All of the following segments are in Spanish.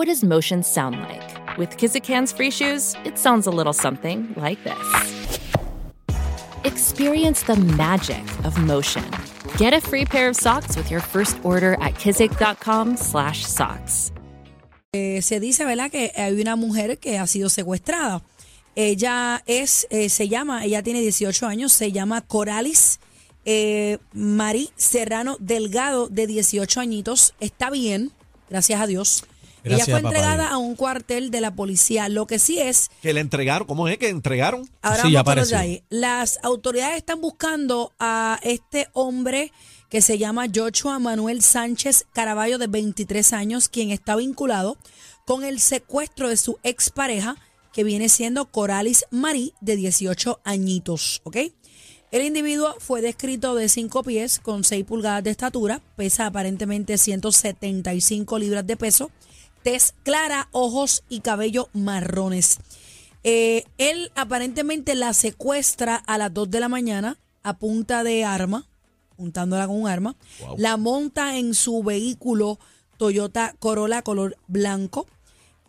What does motion sound like? With Kizikans free shoes, it sounds a little something like this. Experience the magic of motion. Get a free pair of socks with your first order at kizik.com/socks. Eh, se dice, ¿verdad?, que hay una mujer que ha sido secuestrada. Ella es, eh, se llama, ella tiene 18 años, se llama Coralis eh, Marí Serrano Delgado, de 18 añitos. Está bien, gracias a Dios. Gracias, ella fue entregada a un cuartel de la policía. Lo que sí es Que le entregaron, ¿cómo es que entregaron? Ahora Sí, ya vamos. Las autoridades están buscando a este hombre que se llama Joshua Manuel Sánchez Caraballo, de 23 años, quien está vinculado con el secuestro de su expareja, que viene siendo Coralis Marí, de 18 añitos. ¿ok? El individuo fue descrito de 5 pies con 6 pulgadas de estatura, pesa aparentemente 175 libras de peso, tez clara, ojos y cabello marrones. Eh, él aparentemente la secuestra a las 2 de la mañana a punta de arma, juntándola con un arma. La monta en su vehículo Toyota Corolla color blanco.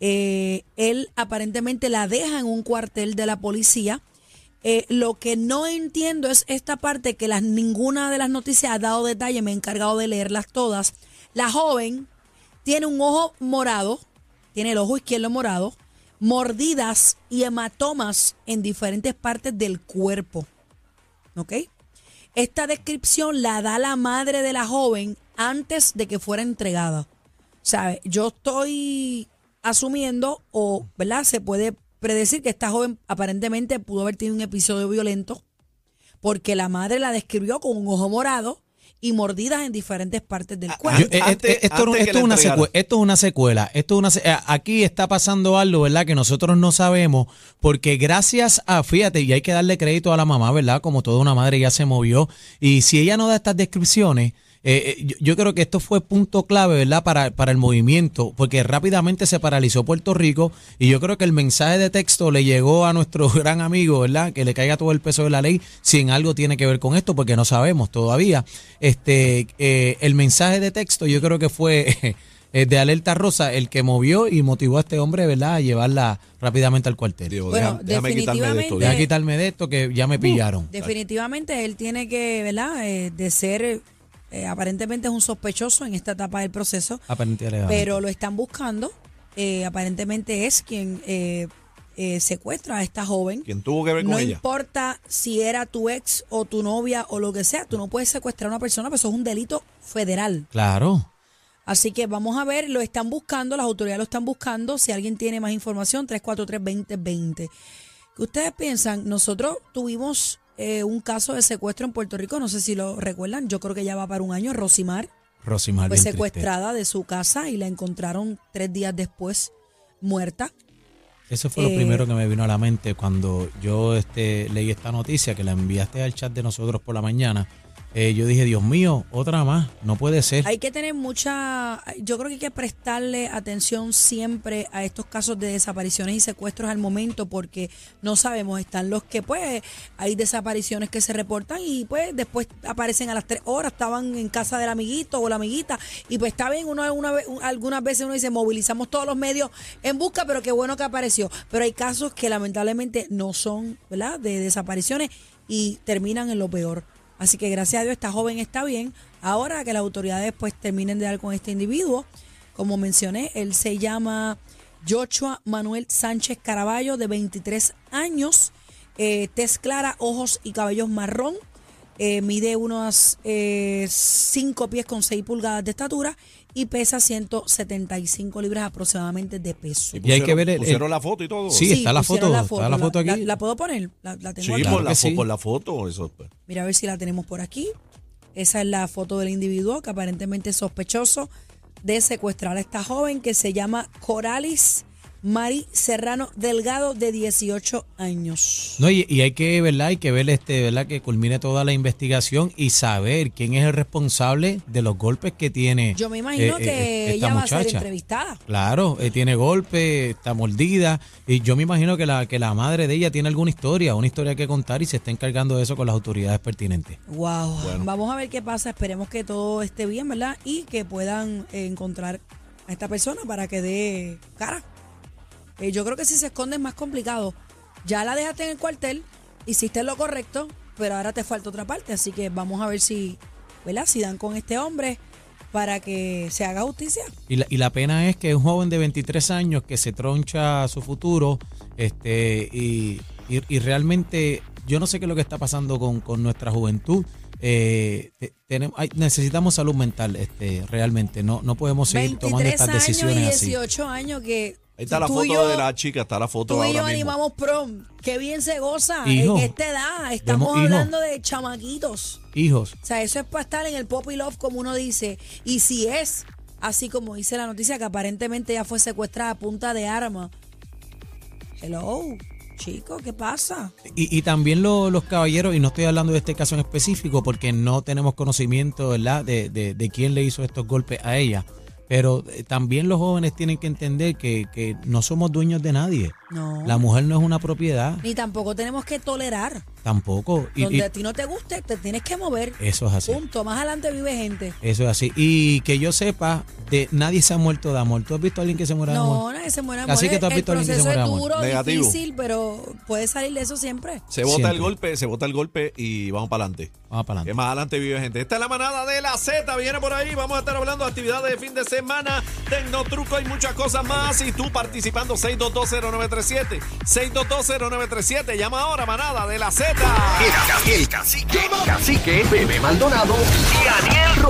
Eh, él aparentemente la deja en un cuartel de la policía. Eh, lo que no entiendo es esta parte que las, ninguna de las noticias ha dado detalle, me he encargado de leerlas todas. La joven tiene un ojo morado, tiene el ojo izquierdo morado, mordidas y hematomas en diferentes partes del cuerpo. ¿Ok? Esta descripción la da la madre de la joven antes de que fuera entregada. ¿Sabe? Yo estoy asumiendo, o, ¿verdad? Se puede predecir que esta joven aparentemente pudo haber tenido un episodio violento porque la madre la describió con un ojo morado y mordidas en diferentes partes del cuerpo. Yo- Antes- esto, es una entregaran. secue- esto es una secuela. Esto es una se- eh, aquí está pasando algo, ¿verdad? Que nosotros no sabemos, porque gracias a, fíjate, y hay que darle crédito a la mamá, ¿verdad? Como toda una madre ya se movió. Y si ella no da estas descripciones, eh, eh, yo, yo creo que esto fue punto clave, ¿verdad? Para, para el movimiento, porque rápidamente se paralizó Puerto Rico y yo creo que el mensaje de texto le llegó a nuestro gran amigo, ¿verdad? Que le caiga todo el peso de la ley si en algo tiene que ver con esto, porque no sabemos todavía. Este, eh, el mensaje de texto yo creo que fue eh, de Alerta Rosa el que movió y motivó a este hombre, ¿verdad? A llevarla rápidamente al cuartel. Digo, Bueno, déjame, déjame quitarme de esto. definitivamente- quitarme de esto que ya me pillaron. Definitivamente él tiene que, ¿verdad? Eh, de ser, eh, aparentemente es un sospechoso en esta etapa del proceso, Aparentemente. pero lo están buscando. Eh, aparentemente es quien eh, eh, secuestra a esta joven. ¿Quién tuvo que ver con No ella? importa si era tu ex o tu novia o lo que sea, tú no puedes secuestrar a una persona, pero eso es un delito federal. Claro. Así que vamos a ver, lo están buscando, las autoridades lo están buscando. Si alguien tiene más información, 343-2020. ¿Qué ustedes piensan? Nosotros tuvimos eh, un caso de secuestro en Puerto Rico, no sé si lo recuerdan, yo creo que ya va para un año. Rosimar Rosimar. fue triste. secuestrada de su casa y la encontraron tres días después muerta. Eso fue lo Eh, primero que me vino a la mente cuando yo este, leí esta noticia que la enviaste al chat de nosotros por la mañana. Eh, yo dije, Dios mío, otra más, no puede ser. Hay que tener mucha, yo creo que hay que prestarle atención siempre a estos casos de desapariciones y secuestros al momento porque no sabemos, están los que pues hay desapariciones que se reportan y pues después aparecen a las tres horas, estaban en casa del amiguito o la amiguita y pues está bien, uno una algunas veces uno dice movilizamos todos los medios en busca, pero qué bueno que apareció, pero hay casos que lamentablemente no son, ¿verdad? De desapariciones y terminan en lo peor. Así que gracias a Dios esta joven está bien. Ahora que las autoridades pues terminen de dar con este individuo, como mencioné, él se llama Joshua Manuel Sánchez Caraballo, de 23 años, eh, tez clara, ojos y cabellos marrón, eh, mide unos 5 pies con 6 pulgadas de estatura y pesa 175 libras aproximadamente de peso. Y hay que ver el- pusieron el- la foto y todo. Sí, está la pusieron foto, está la foto aquí. ¿La, la puedo poner? ¿La, la tengo Sí, aquí? Claro por, la, sí. por la foto. Eso, pues. Mira a ver si la tenemos por aquí. Esa es la foto del individuo que aparentemente es sospechoso. de secuestrar a esta joven que se llama Coralis Mari Serrano Delgado de 18 años. No, y, y hay que, ¿verdad? Hay que ver este, ¿verdad? Que culmine toda la investigación y saber quién es el responsable de los golpes que tiene. Yo me imagino eh, que eh, esta ella va a ser muchacha. entrevistada. Claro, eh, tiene golpe, está mordida y yo me imagino que la que la madre de ella tiene alguna historia, una historia que contar y se está encargando de eso con las autoridades pertinentes. Wow. Vamos a ver qué pasa. Esperemos que todo esté bien, ¿verdad? Y que puedan encontrar a esta persona para que dé cara. Eh, yo creo que si se esconde es más complicado. Ya la dejaste en el cuartel, hiciste lo correcto, pero ahora te falta otra parte. Así que vamos a ver si, ¿verdad? Si dan con este hombre para que se haga justicia. Y la, pena es que un joven de 23 años que se troncha su futuro este y realmente yo no sé qué es lo que está pasando con, con nuestra juventud. Eh, te- tenemos, hay- necesitamos salud mental este realmente. No, no podemos seguir tomando 23 estas años y decisiones así. 18 años que Ahí está la tú y foto yo- de la chica, está la foto Tú y ahora yo mismo. animamos prom. Qué bien se goza Hijo. en esta edad. Estamos Demo- hijo. hablando de chamaquitos. Hijos, O sea, eso es para estar en el pop y love, como uno dice. Y si es así como dice la noticia, que aparentemente ya fue secuestrada a punta de arma. Hello, chico, ¿qué pasa? Y, y también lo- los caballeros, y no estoy hablando de este caso en específico porque no tenemos conocimiento ¿verdad? De, de, de quién le hizo estos golpes a ella, pero eh, también los jóvenes tienen que entender que, que no somos dueños de nadie. No. La mujer no es una propiedad, Ni tampoco tenemos que tolerar. Tampoco. Y, Donde y a ti no te guste, te tienes que mover. eso es así. Punto. Más adelante vive gente. Eso es así. Y que yo sepa, de nadie se ha muerto de amor. ¿Tú has visto a alguien que se muera de No, amor? nadie se muere de Así amor. que tú has visto a alguien que se muere de es amor. duro, Negativo. difícil, pero puede salir de eso siempre. Se bota Siempre. el golpe, se bota el golpe y vamos para adelante. Vamos para Que adelante. más adelante vive gente. Esta es la manada de la Z. Viene por ahí. Vamos a estar hablando de actividades de fin de semana, tecnotruco y muchas cosas más. Y tú participando 6220937. 6220937. Llama ahora, manada de la Z. El, ca- el cacique, cacique, Bebé Maldonado y Aniel Rojo.